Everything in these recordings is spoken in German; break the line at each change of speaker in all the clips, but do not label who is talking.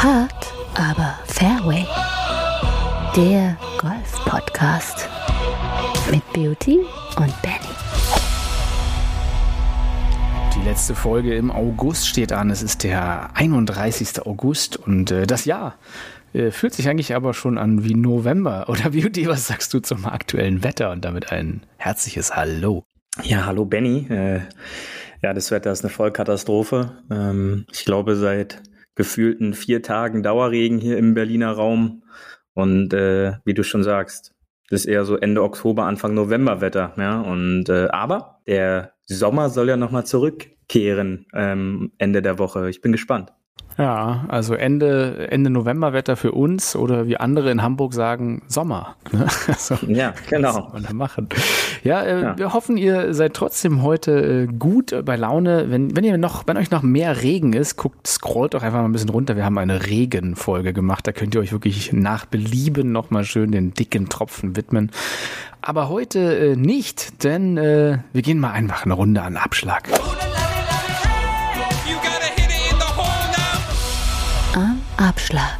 Hard, aber Fairway. Der Golf-Podcast mit Beauty und Benny.
Die letzte Folge im August steht an. Es ist der 31. August und äh, das Jahr äh, fühlt sich eigentlich aber schon an wie November. Oder Beauty, was sagst du zum aktuellen Wetter? Und damit ein herzliches Hallo.
Ja, hallo Benny. Äh, ja, das Wetter ist eine Vollkatastrophe. Ähm, ich glaube, seit gefühlten vier Tagen Dauerregen hier im Berliner Raum. Und äh, wie du schon sagst, das ist eher so Ende Oktober, Anfang November Wetter. Ja? Und äh, aber der Sommer soll ja nochmal zurückkehren ähm, Ende der Woche. Ich bin gespannt.
Ja, also Ende, Ende Novemberwetter für uns oder wie andere in Hamburg sagen, Sommer. Ne?
Also, ja, genau.
Was machen. Ja, äh, ja, wir hoffen, ihr seid trotzdem heute äh, gut bei Laune. Wenn, wenn ihr noch, wenn euch noch mehr Regen ist, guckt, scrollt doch einfach mal ein bisschen runter. Wir haben eine Regenfolge gemacht. Da könnt ihr euch wirklich nach Belieben nochmal schön den dicken Tropfen widmen. Aber heute äh, nicht, denn äh, wir gehen mal einfach eine Runde an Abschlag.
Abschlag.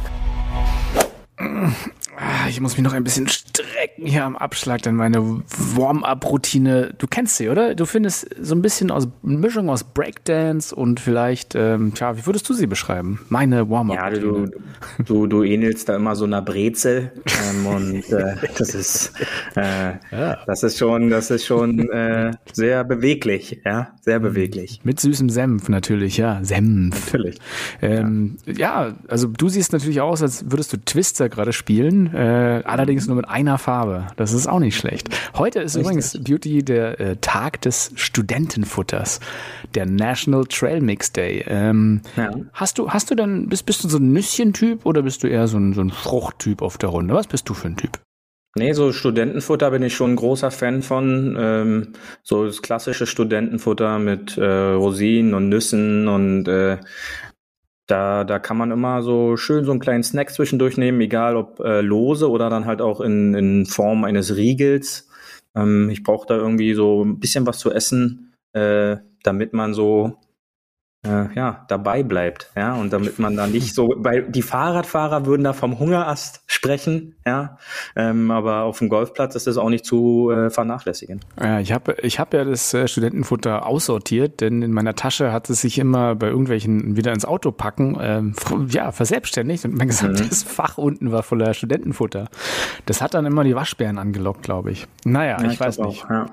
Ah, ich muss mich noch ein bisschen strecken hier am Abschlag, denn meine Warm-up-Routine, du kennst sie, oder? Du findest so ein bisschen aus Mischung aus Breakdance und vielleicht, ähm, tja, wie würdest du sie beschreiben? Meine Warm-up-Routine.
Ja, du, du, du ähnelst da immer so einer Brezel ähm, und äh, das ist, äh, ja. das ist schon, das ist schon äh, sehr beweglich, ja, sehr beweglich.
Mit süßem Senf natürlich, ja, Senf.
Natürlich.
Ähm, ja. ja, also du siehst natürlich aus, als würdest du Twister gerade spielen äh, allerdings nur mit einer Farbe. Das ist auch nicht schlecht. Heute ist Richtig. übrigens Beauty der äh, Tag des Studentenfutters, der National Trail Mix Day. Ähm, ja. Hast du, hast du dann, bist, bist du so ein Nüsschen-Typ oder bist du eher so ein, so ein Fruchttyp auf der Runde? Was bist du für ein Typ?
Nee, so Studentenfutter bin ich schon ein großer Fan von. Ähm, so das klassische Studentenfutter mit äh, Rosinen und Nüssen und äh, da, da kann man immer so schön so einen kleinen Snack zwischendurch nehmen, egal ob äh, lose oder dann halt auch in, in Form eines Riegels. Ähm, ich brauche da irgendwie so ein bisschen was zu essen, äh, damit man so äh, ja, dabei bleibt, ja, und damit man da nicht so, weil die Fahrradfahrer würden da vom Hungerast sprechen, ja, ähm, aber auf dem Golfplatz ist das auch nicht zu äh, vernachlässigen.
Ja, ich habe ich hab ja das äh, Studentenfutter aussortiert, denn in meiner Tasche hat es sich immer bei irgendwelchen wieder ins Auto packen, ähm, ja, verselbstständigt und mein gesamtes mhm. Fach unten war voller Studentenfutter. Das hat dann immer die Waschbären angelockt, glaube ich. Naja, ja, ich, ich weiß nicht. Auch, ja.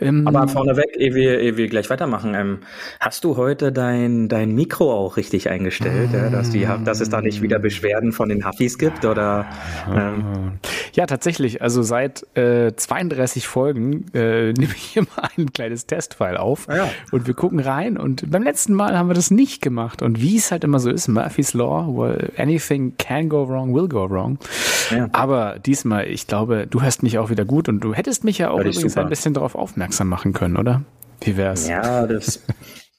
Ähm, Aber vorneweg, ehe wir, ehe wir gleich weitermachen, ähm, hast du heute dein, dein Mikro auch richtig eingestellt, äh, dass, die, dass es da nicht wieder Beschwerden von den Huffis gibt? Oder,
ähm? Ja, tatsächlich. Also seit äh, 32 Folgen äh, nehme ich immer ein kleines Testfile auf ah, ja. und wir gucken rein. Und beim letzten Mal haben wir das nicht gemacht. Und wie es halt immer so ist, Murphy's Law, well, anything can go wrong, will go wrong. Ja. Aber diesmal, ich glaube, du hörst mich auch wieder gut und du hättest mich ja auch übrigens ein bisschen darauf aufmerksam machen können, oder? Wie wär's?
Ja, das,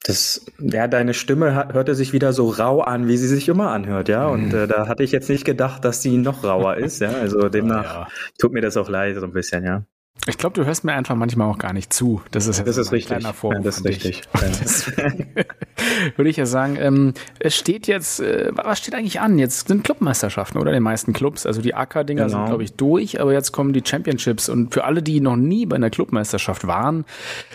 das, ja, deine Stimme hörte sich wieder so rau an, wie sie sich immer anhört, ja. Und mhm. äh, da hatte ich jetzt nicht gedacht, dass sie noch rauer ist, ja. Also demnach ja. tut mir das auch leid, so ein bisschen, ja.
Ich glaube, du hörst mir einfach manchmal auch gar nicht zu. Das ist,
das ist richtig.
Vorwurf.
Das ist richtig.
würde ich ja sagen, ähm, es steht jetzt, äh, was steht eigentlich an? Jetzt sind Clubmeisterschaften, oder? Die meisten Clubs. Also die AK-Dinger genau. sind, glaube ich, durch, aber jetzt kommen die Championships. Und für alle, die noch nie bei einer Clubmeisterschaft waren,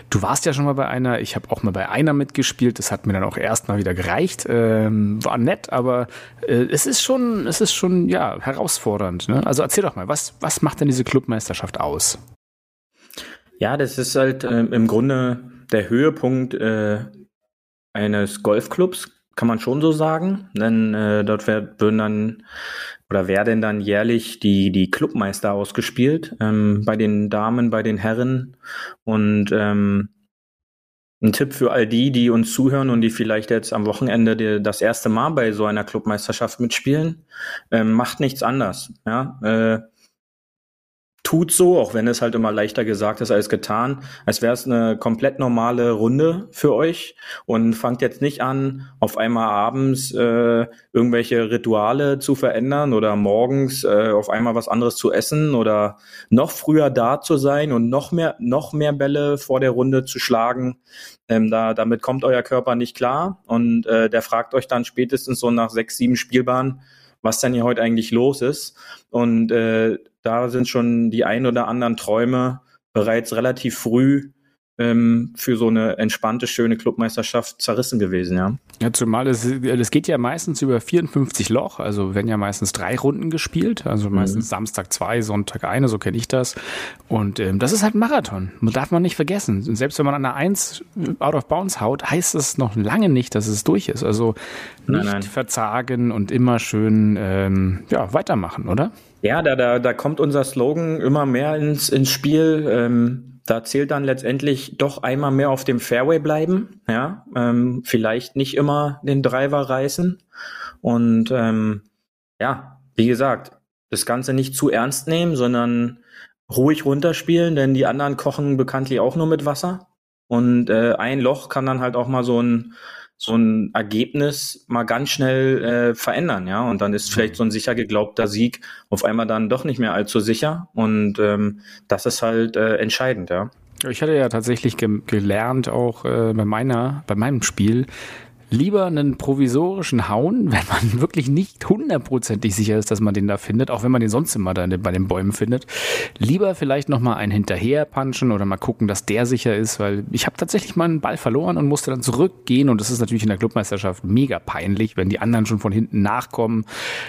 du warst ja schon mal bei einer, ich habe auch mal bei einer mitgespielt, das hat mir dann auch erst mal wieder gereicht. Ähm, war nett, aber äh, es ist schon, es ist schon, ja, herausfordernd. Ne? Also erzähl doch mal, was, was macht denn diese Clubmeisterschaft aus?
Ja, das ist halt äh, im Grunde der Höhepunkt äh, eines Golfclubs, kann man schon so sagen. Denn äh, dort würden dann oder werden dann jährlich die, die Clubmeister ausgespielt, ähm, bei den Damen, bei den Herren. Und ähm, ein Tipp für all die, die uns zuhören und die vielleicht jetzt am Wochenende die, das erste Mal bei so einer Clubmeisterschaft mitspielen, ähm, macht nichts anders. Ja? Äh, tut so, auch wenn es halt immer leichter gesagt ist als getan, als wäre es eine komplett normale Runde für euch und fangt jetzt nicht an, auf einmal abends äh, irgendwelche Rituale zu verändern oder morgens äh, auf einmal was anderes zu essen oder noch früher da zu sein und noch mehr, noch mehr Bälle vor der Runde zu schlagen. Ähm, da, damit kommt euer Körper nicht klar und äh, der fragt euch dann spätestens so nach sechs, sieben Spielbahnen, was denn hier heute eigentlich los ist. Und äh, da sind schon die ein oder anderen Träume bereits relativ früh ähm, für so eine entspannte, schöne Clubmeisterschaft zerrissen gewesen, ja.
Ja, zumal es, es geht ja meistens über 54 Loch, also werden ja meistens drei Runden gespielt, also mhm. meistens Samstag zwei, Sonntag eine, so kenne ich das. Und ähm, das ist halt Marathon, darf man nicht vergessen. Und selbst wenn man an der Eins out of bounds haut, heißt es noch lange nicht, dass es durch ist. Also nicht nein, nein. verzagen und immer schön ähm, ja, weitermachen, oder?
Ja, da, da, da kommt unser Slogan immer mehr ins, ins Spiel. Ähm da zählt dann letztendlich doch einmal mehr auf dem Fairway bleiben, ja, ähm, vielleicht nicht immer den Driver reißen. Und ähm, ja, wie gesagt, das Ganze nicht zu ernst nehmen, sondern ruhig runterspielen, denn die anderen kochen bekanntlich auch nur mit Wasser. Und äh, ein Loch kann dann halt auch mal so ein so ein Ergebnis mal ganz schnell äh, verändern, ja. Und dann ist vielleicht so ein sicher geglaubter Sieg auf einmal dann doch nicht mehr allzu sicher. Und ähm, das ist halt äh, entscheidend, ja.
Ich hatte ja tatsächlich ge gelernt, auch äh, bei meiner, bei meinem Spiel, lieber einen provisorischen hauen, wenn man wirklich nicht hundertprozentig sicher ist, dass man den da findet, auch wenn man den sonst immer da bei den Bäumen findet. Lieber vielleicht nochmal einen hinterher punchen oder mal gucken, dass der sicher ist, weil ich habe tatsächlich mal einen Ball verloren und musste dann zurückgehen und das ist natürlich in der Clubmeisterschaft mega peinlich, wenn die anderen schon von hinten nachkommen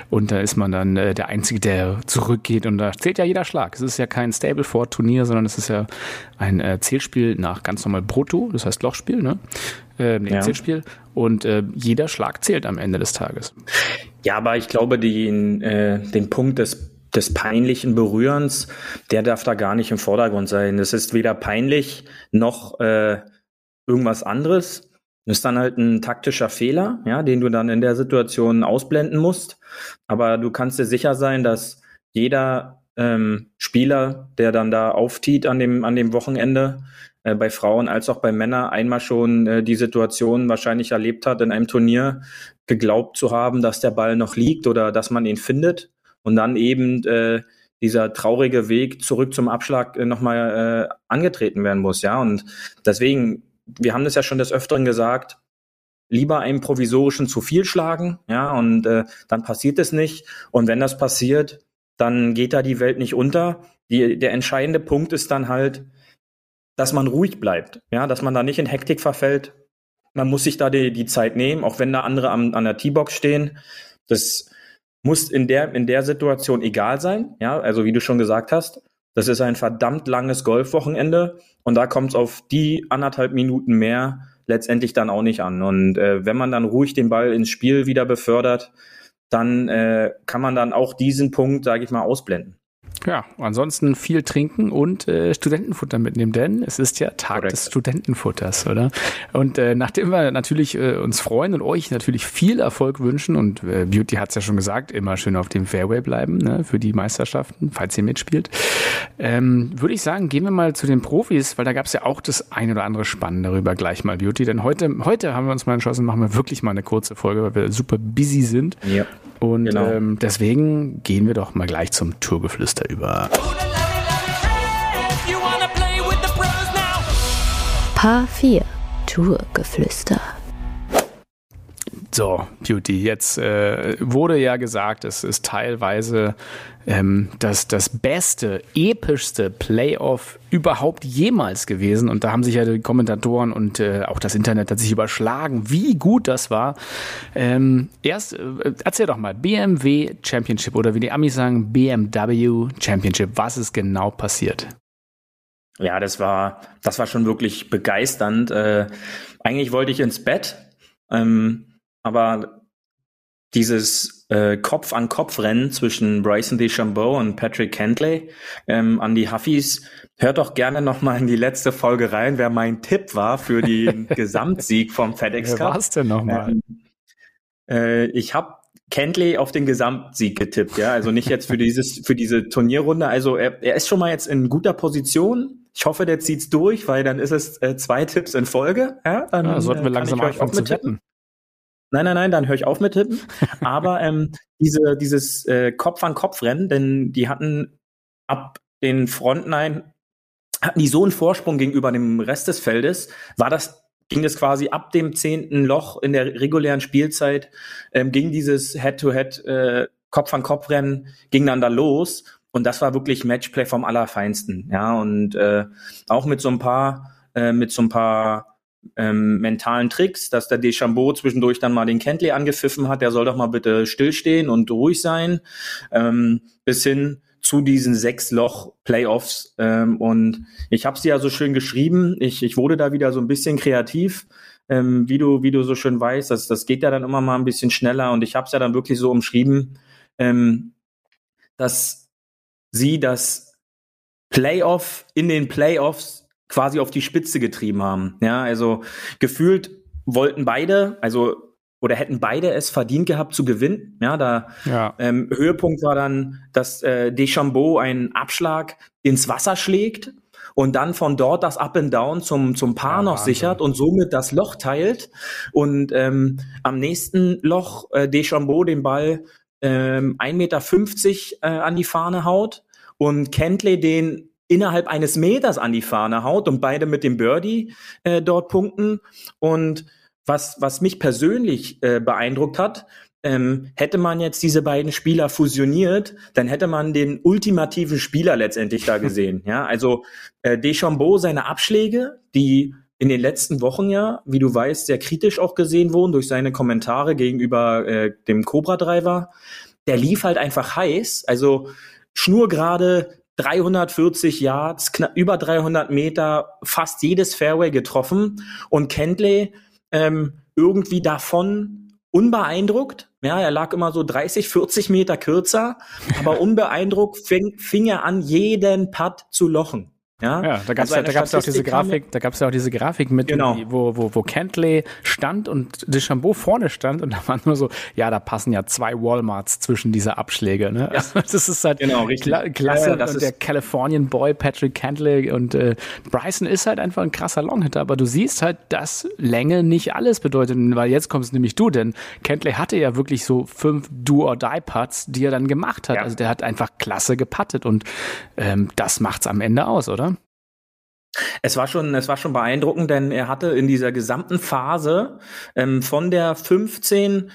und da ist man dann äh, der Einzige, der zurückgeht und da zählt ja jeder Schlag. Es ist ja kein Stableford-Turnier, sondern es ist ja ein äh, Zählspiel nach ganz normal Brutto, das heißt Lochspiel, ne? äh, nee, ja. Zählspiel. Und äh, jeder Schlag zählt am Ende des Tages.
Ja, aber ich glaube, den, äh, den Punkt des des peinlichen Berührens, der darf da gar nicht im Vordergrund sein. Es ist weder peinlich noch äh, irgendwas anderes. Das ist dann halt ein taktischer Fehler, ja, den du dann in der Situation ausblenden musst. Aber du kannst dir sicher sein, dass jeder ähm, Spieler, der dann da auftiet an dem, an dem Wochenende, äh, bei Frauen als auch bei Männern einmal schon äh, die Situation wahrscheinlich erlebt hat, in einem Turnier geglaubt zu haben, dass der Ball noch liegt oder dass man ihn findet und dann eben äh, dieser traurige Weg zurück zum Abschlag äh, nochmal äh, angetreten werden muss, ja. Und deswegen, wir haben das ja schon des Öfteren gesagt, lieber einen provisorischen zu viel schlagen, ja, und äh, dann passiert es nicht. Und wenn das passiert, dann geht da die Welt nicht unter. Die, der entscheidende Punkt ist dann halt, dass man ruhig bleibt, ja, dass man da nicht in Hektik verfällt. Man muss sich da die, die Zeit nehmen, auch wenn da andere am, an der T-Box stehen. Das muss in der, in der Situation egal sein, ja, also wie du schon gesagt hast. Das ist ein verdammt langes Golfwochenende und da kommt es auf die anderthalb Minuten mehr letztendlich dann auch nicht an. Und äh, wenn man dann ruhig den Ball ins Spiel wieder befördert, dann äh, kann man dann auch diesen Punkt, sage ich mal, ausblenden.
Ja, ansonsten viel trinken und äh, Studentenfutter mitnehmen, denn es ist ja Tag Correct. des Studentenfutters, oder? Und äh, nachdem wir natürlich äh, uns freuen und euch natürlich viel Erfolg wünschen und äh, Beauty hat's ja schon gesagt, immer schön auf dem Fairway bleiben ne, für die Meisterschaften, falls ihr mitspielt, ähm, würde ich sagen, gehen wir mal zu den Profis, weil da gab's ja auch das ein oder andere Spannende darüber gleich mal, Beauty. Denn heute, heute haben wir uns mal entschlossen, machen wir wirklich mal eine kurze Folge, weil wir super busy sind. Ja. Und genau. ähm, deswegen gehen wir doch mal gleich zum Tourgeflüster über.
Paar 4 Tourgeflüster.
So, Beauty, jetzt äh, wurde ja gesagt, es ist teilweise ähm, das, das beste, epischste Playoff überhaupt jemals gewesen. Und da haben sich ja die Kommentatoren und äh, auch das Internet hat sich überschlagen, wie gut das war. Ähm, erst, äh, erzähl doch mal, BMW Championship oder wie die Amis sagen, BMW Championship. Was ist genau passiert?
Ja, das war, das war schon wirklich begeisternd. Äh, eigentlich wollte ich ins Bett. Ähm, aber dieses äh, Kopf-an-Kopf-Rennen zwischen Bryson DeChambeau und Patrick Kentley ähm, an die Huffies, hört doch gerne nochmal in die letzte Folge rein, wer mein Tipp war für den Gesamtsieg vom FedEx Cup.
Wer war's denn nochmal? Ähm,
äh, ich habe Kentley auf den Gesamtsieg getippt, ja, also nicht jetzt für dieses für diese Turnierrunde. Also er, er ist schon mal jetzt in guter Position. Ich hoffe, der zieht's durch, weil dann ist es äh, zwei Tipps in Folge. Ja, dann
ja, sollten wir äh, langsam anfangen zu wetten.
Nein, nein, nein, dann höre ich auf mit Tippen. Aber ähm, diese, dieses äh, Kopf-an-Kopf-Rennen, denn die hatten ab den Frontline, hatten die so einen Vorsprung gegenüber dem Rest des Feldes, war das, ging das quasi ab dem zehnten Loch in der regulären Spielzeit, ähm, ging dieses Head-to-Head äh, Kopf-an-Kopf-Rennen, ging dann da los. Und das war wirklich Matchplay vom Allerfeinsten. Ja, und äh, auch mit so ein paar, äh, mit so ein paar ähm, mentalen Tricks, dass der Deschambeau zwischendurch dann mal den Kentley angepfiffen hat, der soll doch mal bitte stillstehen und ruhig sein, ähm, bis hin zu diesen sechs Loch Playoffs. Ähm, und ich habe sie ja so schön geschrieben. Ich, ich wurde da wieder so ein bisschen kreativ. Ähm, wie du wie du so schön weißt, das, das geht ja dann immer mal ein bisschen schneller und ich habe es ja dann wirklich so umschrieben, ähm, dass sie das Playoff in den Playoffs quasi auf die Spitze getrieben haben. Ja, also gefühlt wollten beide, also oder hätten beide es verdient gehabt zu gewinnen. Ja, da ja. Ähm, Höhepunkt war dann, dass äh, Deschambeau einen Abschlag ins Wasser schlägt und dann von dort das Up and Down zum zum Paar ja, noch Wahnsinn. sichert und somit das Loch teilt und ähm, am nächsten Loch äh, Deschambeau den Ball ähm, 1,50 Meter äh, an die Fahne haut und Kentley den innerhalb eines Meters an die Fahne haut und beide mit dem Birdie äh, dort punkten. Und was, was mich persönlich äh, beeindruckt hat, ähm, hätte man jetzt diese beiden Spieler fusioniert, dann hätte man den ultimativen Spieler letztendlich da gesehen. ja, also äh, Deschambeau seine Abschläge, die in den letzten Wochen ja, wie du weißt, sehr kritisch auch gesehen wurden durch seine Kommentare gegenüber äh, dem Cobra Driver. Der lief halt einfach heiß, also schnurgerade 340 Yards, knapp über 300 Meter, fast jedes Fairway getroffen und Kentley ähm, irgendwie davon unbeeindruckt. Ja, er lag immer so 30, 40 Meter kürzer, aber unbeeindruckt fing, fing er an, jeden Putt zu lochen. Ja,
ja da gab es also ja, da gab's ja auch diese Grafik, da gab es ja auch diese Grafik mit, genau. wo, wo, wo Kentley stand und Deschambeau vorne stand und da war nur so, ja, da passen ja zwei Walmarts zwischen diese Abschläge. Ne? Ja. Also das ist halt genau, kla klasse. Ja, und der Californian Boy Patrick Kentley und äh, Bryson ist halt einfach ein krasser Longhitter, aber du siehst halt, dass Länge nicht alles bedeutet, weil jetzt kommst nämlich du, denn Kentley hatte ja wirklich so fünf Do-or-Die-Putts, die er dann gemacht hat. Also der hat einfach klasse gepattet und ähm, das macht's am Ende aus, oder?
Es war schon, es war schon beeindruckend, denn er hatte in dieser gesamten Phase ähm, von der 15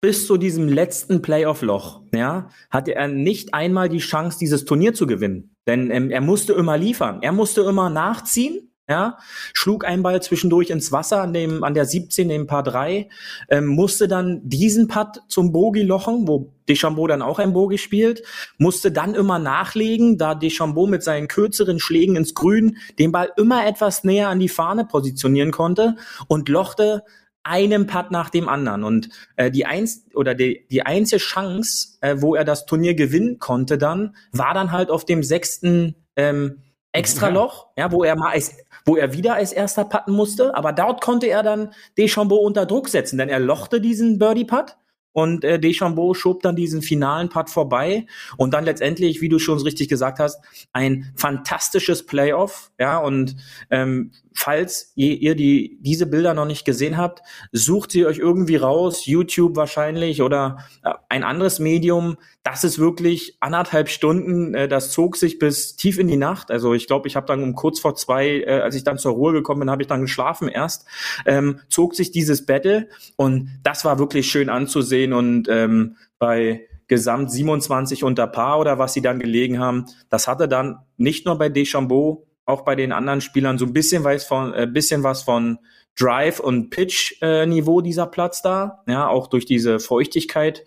bis zu diesem letzten Playoff-Loch, ja, hatte er nicht einmal die Chance, dieses Turnier zu gewinnen. Denn ähm, er musste immer liefern. Er musste immer nachziehen ja, schlug einen Ball zwischendurch ins Wasser an dem an der 17 dem Paar 3, ähm, musste dann diesen Putt zum Bogie lochen, wo Deschambeau dann auch ein Bogie spielt, musste dann immer nachlegen, da Deschambeau mit seinen kürzeren Schlägen ins Grün den Ball immer etwas näher an die Fahne positionieren konnte und lochte einen Putt nach dem anderen. Und äh, die eins oder die, die einzige Chance, äh, wo er das Turnier gewinnen konnte, dann war dann halt auf dem sechsten ähm, Extraloch, ja, wo er mal als wo er wieder als erster putten musste. Aber dort konnte er dann Deschambeau unter Druck setzen, denn er lochte diesen Birdie-Putt und äh, Deschambeau schob dann diesen finalen Putt vorbei und dann letztendlich, wie du schon richtig gesagt hast, ein fantastisches Playoff, ja und ähm, falls ihr, ihr die diese Bilder noch nicht gesehen habt, sucht sie euch irgendwie raus, YouTube wahrscheinlich oder äh, ein anderes Medium. Das ist wirklich anderthalb Stunden. Äh, das zog sich bis tief in die Nacht. Also ich glaube, ich habe dann um kurz vor zwei, äh, als ich dann zur Ruhe gekommen bin, habe ich dann geschlafen erst. Ähm, zog sich dieses Battle und das war wirklich schön anzusehen und ähm, bei Gesamt 27 unter Paar oder was sie dann gelegen haben. Das hatte dann nicht nur bei Deschambeau auch bei den anderen Spielern so ein bisschen was von, äh, bisschen was von Drive und Pitch äh, dieser Platz da, ja, auch durch diese Feuchtigkeit.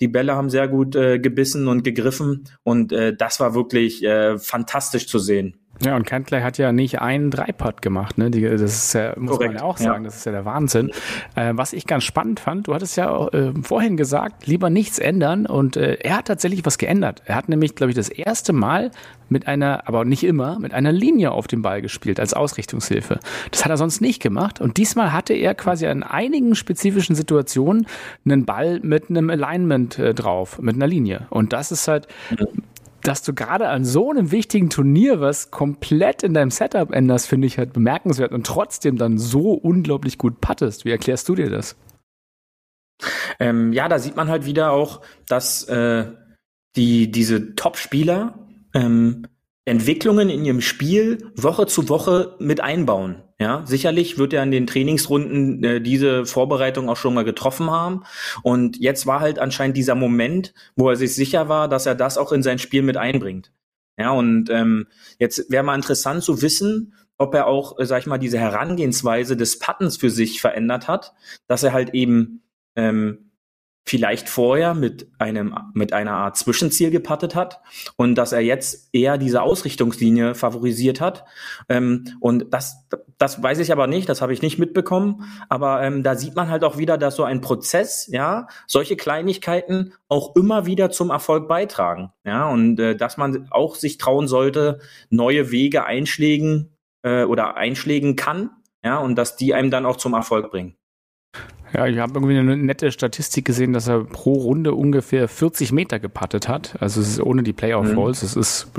Die Bälle haben sehr gut äh, gebissen und gegriffen und äh, das war wirklich äh, fantastisch zu sehen.
Ja, und Cantley hat ja nicht einen Dreipad gemacht, ne? Die, das ist ja, muss Korrekt, man ja auch sagen, ja. das ist ja der Wahnsinn. Äh, was ich ganz spannend fand, du hattest ja auch, äh, vorhin gesagt, lieber nichts ändern und äh, er hat tatsächlich was geändert. Er hat nämlich, glaube ich, das erste Mal mit einer, aber nicht immer, mit einer Linie auf dem Ball gespielt als Ausrichtungshilfe. Das hat er sonst nicht gemacht und diesmal hatte er quasi an einigen spezifischen Situationen einen Ball mit einem Alignment äh, drauf, mit einer Linie. Und das ist halt dass du gerade an so einem wichtigen Turnier was komplett in deinem Setup änderst, finde ich halt bemerkenswert und trotzdem dann so unglaublich gut pattest. Wie erklärst du dir das?
Ähm, ja, da sieht man halt wieder auch, dass äh, die diese Top-Spieler ähm, Entwicklungen in ihrem Spiel Woche zu Woche mit einbauen. Ja, sicherlich wird er in den Trainingsrunden äh, diese Vorbereitung auch schon mal getroffen haben. Und jetzt war halt anscheinend dieser Moment, wo er sich sicher war, dass er das auch in sein Spiel mit einbringt. Ja, und ähm, jetzt wäre mal interessant zu wissen, ob er auch, äh, sag ich mal, diese Herangehensweise des Pattens für sich verändert hat, dass er halt eben ähm, vielleicht vorher mit einem mit einer Art Zwischenziel gepattet hat und dass er jetzt eher diese Ausrichtungslinie favorisiert hat. Ähm, und das das weiß ich aber nicht das habe ich nicht mitbekommen. Aber ähm, da sieht man halt auch wieder dass so ein Prozess ja solche Kleinigkeiten auch immer wieder zum Erfolg beitragen. Ja und äh, dass man auch sich trauen sollte neue Wege einschlägen äh, oder einschlägen kann ja und dass die einem dann auch zum Erfolg bringen
ja, ich habe irgendwie eine nette Statistik gesehen, dass er pro Runde ungefähr 40 Meter gepattet hat. Also es ist ohne die Playoff Rolls. Mhm. Es ist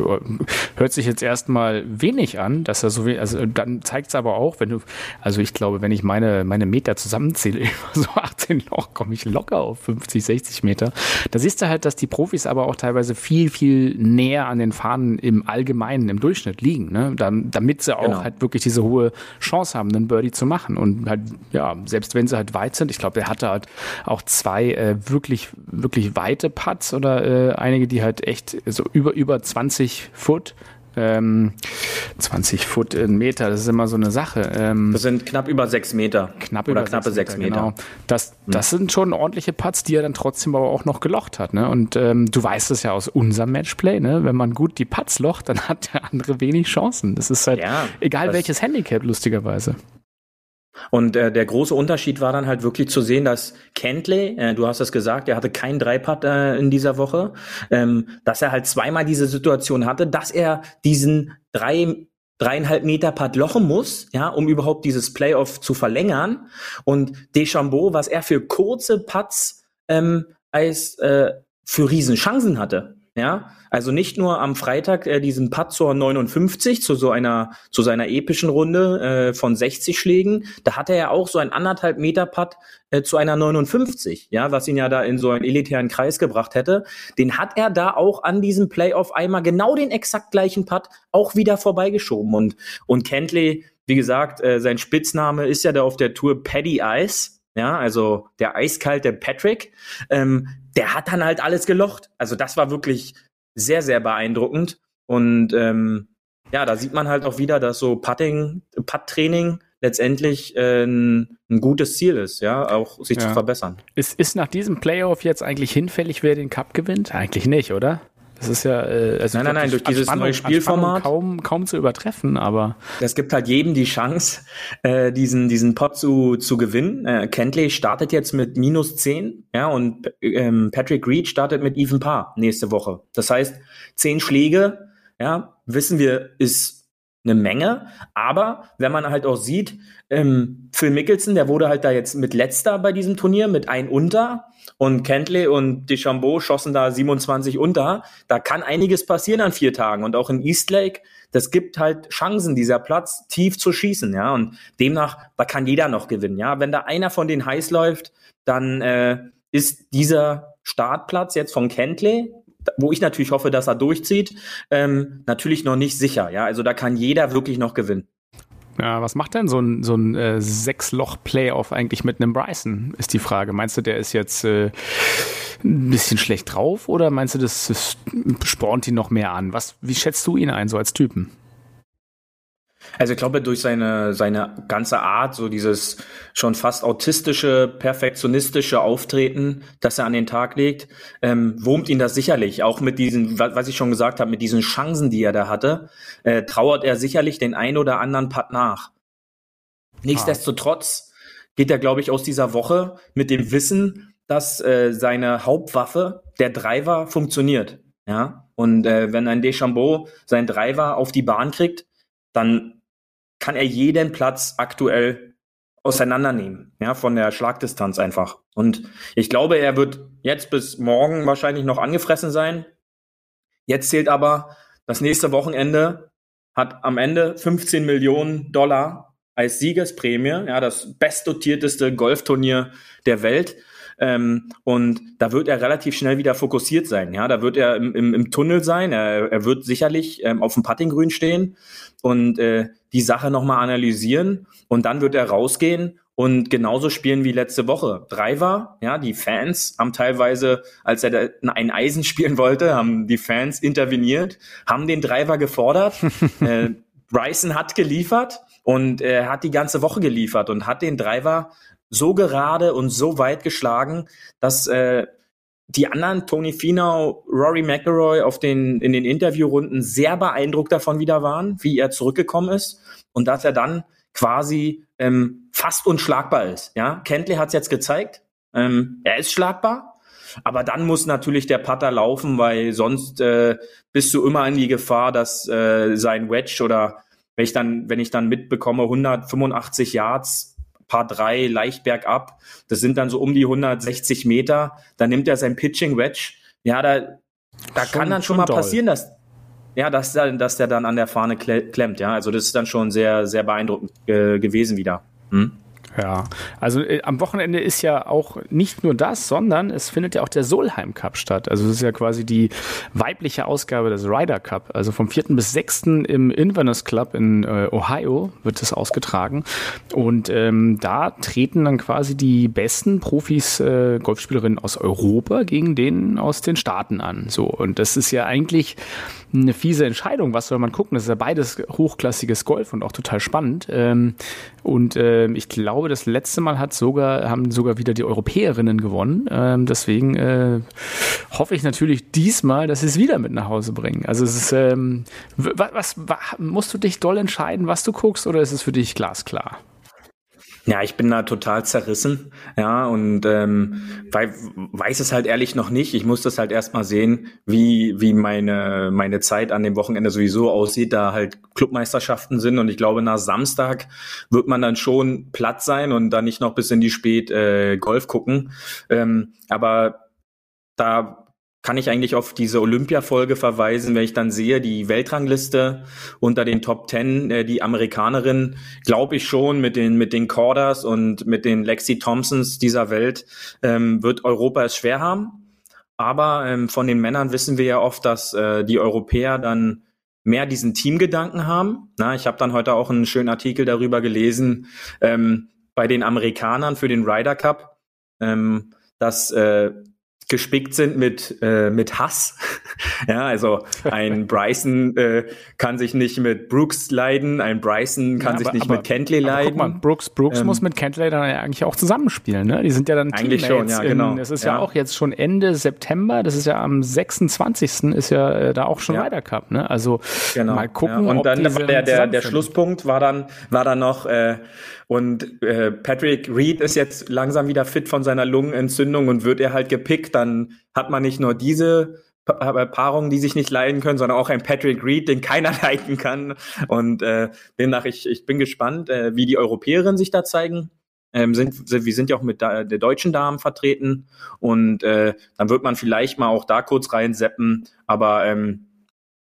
hört sich jetzt erstmal wenig an, dass er so wenig, also dann zeigt es aber auch, wenn du, also ich glaube, wenn ich meine meine Meter zusammenzähle, so 18 Loch, komme ich locker auf 50, 60 Meter. Da siehst du halt, dass die Profis aber auch teilweise viel viel näher an den Fahnen im Allgemeinen im Durchschnitt liegen, ne? damit sie auch genau. halt wirklich diese hohe Chance haben, einen Birdie zu machen und halt ja selbst wenn sie halt weit sind. Ich glaube, er hatte halt auch zwei äh, wirklich, wirklich weite Putts oder äh, einige, die halt echt so über, über 20 Foot ähm, 20 Foot in Meter, das ist immer so eine Sache.
Ähm, das sind knapp über sechs Meter.
Knapp oder über knappe sechs Meter. Meter. Genau. Das, hm. das sind schon ordentliche Putts, die er dann trotzdem aber auch noch gelocht hat. Ne? Und ähm, du weißt es ja aus unserem Matchplay, ne? wenn man gut die Putts locht, dann hat der andere wenig Chancen. Das ist halt ja, egal welches Handicap, lustigerweise.
Und äh, der große Unterschied war dann halt wirklich zu sehen, dass Kentley, äh, du hast es gesagt, er hatte keinen Dreipad äh, in dieser Woche, ähm, dass er halt zweimal diese Situation hatte, dass er diesen drei dreieinhalb Meter Putt lochen muss, ja, um überhaupt dieses Playoff zu verlängern. Und Deschambeau, was er für kurze Putts ähm, als äh, für Riesenchancen hatte. Ja, also nicht nur am Freitag äh, diesen Putt zur 59 zu so einer zu seiner epischen Runde äh, von 60 Schlägen, da hatte er auch so ein anderthalb Meter Putt äh, zu einer 59, ja, was ihn ja da in so einen elitären Kreis gebracht hätte. Den hat er da auch an diesem Playoff einmal genau den exakt gleichen Putt auch wieder vorbeigeschoben und und Kentley, wie gesagt, äh, sein Spitzname ist ja da auf der Tour Paddy Ice. Ja, also der eiskalte Patrick. Ähm, der hat dann halt alles gelocht. Also das war wirklich sehr, sehr beeindruckend. Und ähm, ja, da sieht man halt auch wieder, dass so Putting, Putt-Training letztendlich äh, ein, ein, gutes Ziel ist, ja, auch sich ja. zu verbessern.
Ist, ist nach diesem Playoff jetzt eigentlich hinfällig, wer den Cup gewinnt? Eigentlich nicht, oder? Das ist ja, äh,
also nein, nein, nein, durch dieses neue Spielformat
kaum, kaum zu übertreffen, aber
es gibt halt jedem die Chance, äh, diesen diesen Pot zu zu gewinnen. Äh, Kentley startet jetzt mit minus zehn, ja, und ähm, Patrick Reed startet mit even Paar nächste Woche. Das heißt, zehn Schläge, ja, wissen wir, ist eine Menge. Aber wenn man halt auch sieht, ähm, Phil Mickelson, der wurde halt da jetzt mit letzter bei diesem Turnier, mit ein unter. Und Kentley und Deschambeau schossen da 27 unter. Da kann einiges passieren an vier Tagen. Und auch in Eastlake, das gibt halt Chancen, dieser Platz tief zu schießen, ja. Und demnach, da kann jeder noch gewinnen, ja. Wenn da einer von denen heiß läuft, dann äh, ist dieser Startplatz jetzt von Kentley, wo ich natürlich hoffe, dass er durchzieht, ähm, natürlich noch nicht sicher, ja. Also da kann jeder wirklich noch gewinnen.
Ja, was macht denn so ein, so ein äh, Sechs-Loch-Playoff eigentlich mit einem Bryson, ist die Frage. Meinst du, der ist jetzt äh, ein bisschen schlecht drauf oder meinst du, das, das spornt ihn noch mehr an? Was, wie schätzt du ihn ein, so als Typen?
Also ich glaube, durch seine, seine ganze Art, so dieses schon fast autistische, perfektionistische Auftreten, das er an den Tag legt, ähm, wurmt ihn das sicherlich. Auch mit diesen, was ich schon gesagt habe, mit diesen Chancen, die er da hatte, äh, trauert er sicherlich den ein oder anderen Putt nach. Nichtsdestotrotz geht er, glaube ich, aus dieser Woche mit dem Wissen, dass äh, seine Hauptwaffe, der Driver, funktioniert. Ja, und äh, wenn ein Deschambeau sein Driver auf die Bahn kriegt, dann kann er jeden Platz aktuell auseinandernehmen, ja, von der Schlagdistanz einfach. Und ich glaube, er wird jetzt bis morgen wahrscheinlich noch angefressen sein. Jetzt zählt aber das nächste Wochenende hat am Ende 15 Millionen Dollar als Siegesprämie, ja, das bestdotierteste Golfturnier der Welt. Ähm, und da wird er relativ schnell wieder fokussiert sein. Ja, da wird er im, im, im Tunnel sein. Er, er wird sicherlich ähm, auf dem Puttinggrün stehen und äh, die Sache nochmal analysieren. Und dann wird er rausgehen und genauso spielen wie letzte Woche. Driver, ja, die Fans haben teilweise, als er ein Eisen spielen wollte, haben die Fans interveniert, haben den Driver gefordert. äh, Bryson hat geliefert und er hat die ganze Woche geliefert und hat den Driver so gerade und so weit geschlagen, dass äh, die anderen, Tony Finau, Rory McIlroy auf den, in den Interviewrunden sehr beeindruckt davon wieder waren, wie er zurückgekommen ist und dass er dann quasi ähm, fast unschlagbar ist. Ja, Kentley hat es jetzt gezeigt. Ähm, er ist schlagbar, aber dann muss natürlich der Putter laufen, weil sonst äh, bist du immer in die Gefahr, dass äh, sein Wedge oder wenn ich dann, wenn ich dann mitbekomme, 185 Yards Paar drei leicht bergab. Das sind dann so um die 160 Meter. Dann nimmt er sein Pitching Wedge. Ja, da, da schon, kann dann schon, schon mal doll. passieren, dass, ja, dass, dass der dann an der Fahne klemmt. Ja, also das ist dann schon sehr, sehr beeindruckend äh, gewesen wieder. Hm?
Ja, also äh, am Wochenende ist ja auch nicht nur das, sondern es findet ja auch der Solheim Cup statt. Also es ist ja quasi die weibliche Ausgabe des Ryder Cup. Also vom 4. bis 6. im Inverness Club in äh, Ohio wird es ausgetragen. Und ähm, da treten dann quasi die besten Profis, äh, Golfspielerinnen aus Europa gegen den aus den Staaten an. So, und das ist ja eigentlich eine fiese Entscheidung. Was soll man gucken? Das ist ja beides hochklassiges Golf und auch total spannend. Ähm, und äh, ich glaube, das letzte Mal hat sogar, haben sogar wieder die Europäerinnen gewonnen. Ähm, deswegen äh, hoffe ich natürlich diesmal, dass sie es wieder mit nach Hause bringen. Also es ist, ähm, was, was, musst du dich doll entscheiden, was du guckst, oder ist es für dich glasklar?
Ja, ich bin da total zerrissen, ja, und ähm, weil, weiß es halt ehrlich noch nicht. Ich muss das halt erstmal sehen, wie, wie meine, meine Zeit an dem Wochenende sowieso aussieht, da halt Clubmeisterschaften sind. Und ich glaube, nach Samstag wird man dann schon platt sein und dann nicht noch bis in die Spät äh, Golf gucken. Ähm, aber da kann ich eigentlich auf diese Olympia-Folge verweisen, wenn ich dann sehe, die Weltrangliste unter den Top Ten, äh, die Amerikanerin, glaube ich schon, mit den, mit den Corders und mit den Lexi Thompsons dieser Welt, ähm, wird Europa es schwer haben. Aber ähm, von den Männern wissen wir ja oft, dass äh, die Europäer dann mehr diesen Teamgedanken haben. Na, ich habe dann heute auch einen schönen Artikel darüber gelesen, ähm, bei den Amerikanern für den Ryder Cup, ähm, dass äh, gespickt sind mit, äh, mit Hass. ja, also ein Bryson äh, kann sich nicht mit Brooks leiden, ein Bryson kann ja, aber, sich nicht aber, mit Kentley leiden. Guck mal,
Brooks, Brooks ähm, muss mit Kentley dann ja eigentlich auch zusammenspielen, ne? Die sind ja dann
eigentlich schon, ja, genau.
Es ist ja. ja. auch jetzt schon Ende September, das ist ja am 26. ist ja äh, da auch schon ja. Ryder Cup, ne? Also genau. mal gucken.
Und dann war der, der, der Schlusspunkt war dann, war dann noch, äh, und äh, Patrick Reed ist jetzt langsam wieder fit von seiner Lungenentzündung und wird er halt gepickt, dann hat man nicht nur diese pa Paarungen, die sich nicht leiden können, sondern auch ein Patrick Reed, den keiner leiden kann. Und äh, demnach, ich, ich bin gespannt, äh, wie die Europäerinnen sich da zeigen. Ähm, sind, sind, wir sind ja auch mit da, der deutschen Damen vertreten und äh, dann wird man vielleicht mal auch da kurz reinseppen, aber ähm,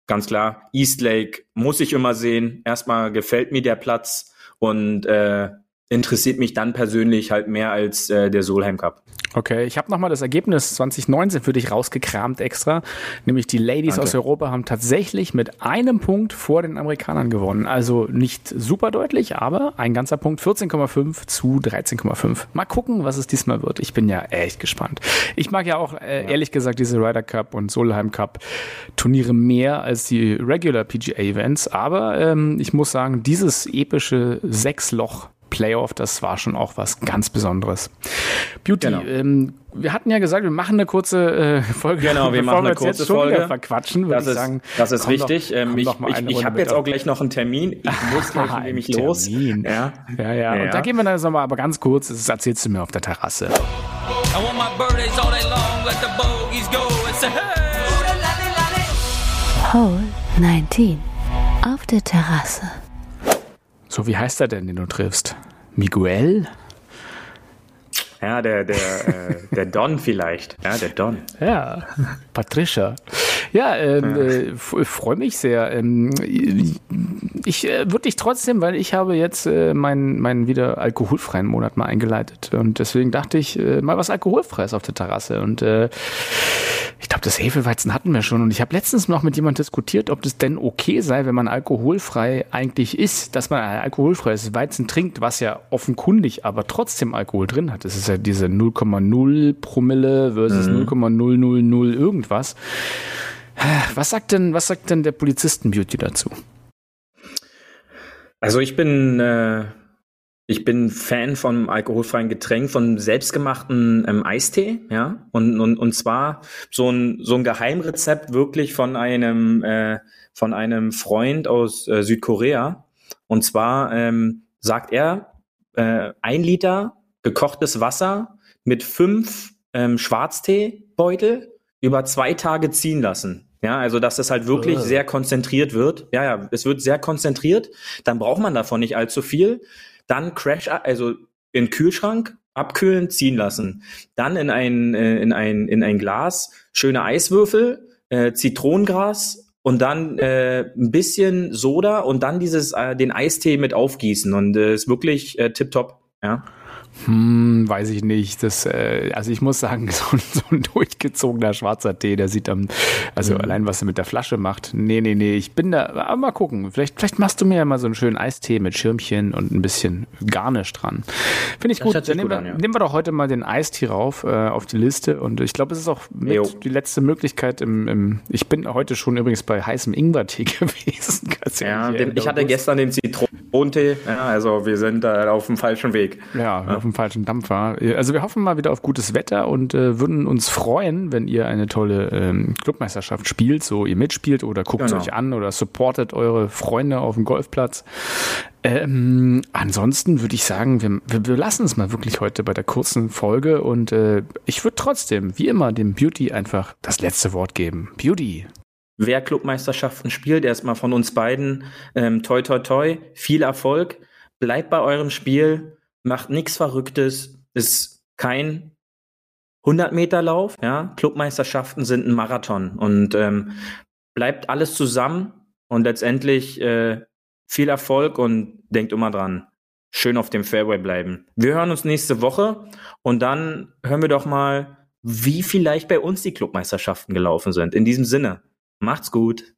ganz klar, Eastlake muss ich immer sehen. Erstmal gefällt mir der Platz, und äh, interessiert mich dann persönlich halt mehr als äh, der Solheim Cup.
Okay, ich habe nochmal das Ergebnis 2019 für dich rausgekramt extra. Nämlich die Ladies Danke. aus Europa haben tatsächlich mit einem Punkt vor den Amerikanern gewonnen. Also nicht super deutlich, aber ein ganzer Punkt. 14,5 zu 13,5. Mal gucken, was es diesmal wird. Ich bin ja echt gespannt. Ich mag ja auch äh, ehrlich gesagt diese Ryder Cup und Solheim Cup Turniere mehr als die Regular PGA Events. Aber ähm, ich muss sagen, dieses epische Sechs-Loch Playoff, das war schon auch was ganz Besonderes. Beauty, genau. ähm, wir hatten ja gesagt, wir machen eine kurze äh, Folge.
Genau, wir machen eine kurze Folge.
verquatschen,
das ist, sagen. Das ist richtig. Doch, ähm, ich ich, ich habe jetzt auch gleich noch einen Termin. Ich muss gleich nämlich los.
Ja. Ja, ja, ja. Und da gehen wir dann nochmal, aber ganz kurz, das erzählst du mir auf der Terrasse.
Hole 19 auf der Terrasse.
So, wie heißt er denn, den du triffst? Miguel?
Ja, der, der, äh, der Don vielleicht. Ja, der Don.
Ja, Patricia. Ja, ähm, ja. äh, freue mich sehr. Ähm, ich äh, würde dich trotzdem, weil ich habe jetzt äh, meinen, meinen wieder alkoholfreien Monat mal eingeleitet und deswegen dachte ich, äh, mal was alkoholfreies auf der Terrasse und äh, ich glaube, das Hefeweizen hatten wir schon. Und ich habe letztens noch mit jemand diskutiert, ob das denn okay sei, wenn man alkoholfrei eigentlich ist, dass man ein alkoholfreies Weizen trinkt, was ja offenkundig aber trotzdem Alkohol drin hat. Das ist ja diese 0,0 Promille versus mhm. 0,000 irgendwas. Was sagt denn, was sagt denn der Polizisten-Beauty dazu?
Also ich bin äh, ich bin Fan von alkoholfreien Getränk, von selbstgemachten ähm, Eistee, ja. Und, und, und zwar so ein, so ein Geheimrezept wirklich von einem, äh, von einem Freund aus äh, Südkorea. Und zwar ähm, sagt er, äh, ein Liter gekochtes Wasser mit fünf ähm, Schwarzteebeutel über zwei Tage ziehen lassen. Ja, also dass es halt wirklich oh. sehr konzentriert wird. Ja, ja, es wird sehr konzentriert. Dann braucht man davon nicht allzu viel dann Crash, also in Kühlschrank abkühlen, ziehen lassen. Dann in ein, äh, in ein, in ein Glas schöne Eiswürfel, äh, Zitronengras und dann äh, ein bisschen Soda und dann dieses, äh, den Eistee mit aufgießen und äh, ist wirklich äh, tipptopp, ja.
Hm, weiß ich nicht. Das, äh, also ich muss sagen, so, so, ein durchgezogener schwarzer Tee, der sieht dann, also mhm. allein was er mit der Flasche macht. Nee, nee, nee, ich bin da, aber mal gucken. Vielleicht, vielleicht machst du mir ja mal so einen schönen Eistee mit Schirmchen und ein bisschen Garnisch dran. Finde ich das gut. Dann nehmen, gut wir, an, ja. nehmen wir doch heute mal den Eistee rauf äh, auf die Liste und ich glaube, es ist auch die letzte Möglichkeit im, im, ich bin heute schon übrigens bei heißem Ingwertee gewesen.
ja, den, ich hatte gestern den Zitronentee, ja, also wir sind da auf dem falschen Weg.
Ja, ja. Auf dem falschen Dampfer. Also wir hoffen mal wieder auf gutes Wetter und äh, würden uns freuen, wenn ihr eine tolle ähm, Clubmeisterschaft spielt, so ihr mitspielt oder guckt genau. euch an oder supportet eure Freunde auf dem Golfplatz. Ähm, ansonsten würde ich sagen, wir, wir, wir lassen es mal wirklich heute bei der kurzen Folge und äh, ich würde trotzdem, wie immer, dem Beauty einfach das letzte Wort geben. Beauty.
Wer Clubmeisterschaften spielt, erstmal von uns beiden, ähm, toi toi toi, viel Erfolg, bleibt bei eurem Spiel, macht nichts Verrücktes, ist kein 100 Meter Lauf, ja. Clubmeisterschaften sind ein Marathon und ähm, bleibt alles zusammen und letztendlich äh, viel Erfolg und denkt immer dran, schön auf dem Fairway bleiben. Wir hören uns nächste Woche und dann hören wir doch mal, wie vielleicht bei uns die Clubmeisterschaften gelaufen sind. In diesem Sinne, macht's gut.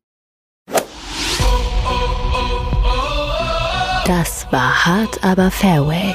Das war hart, aber Fairway.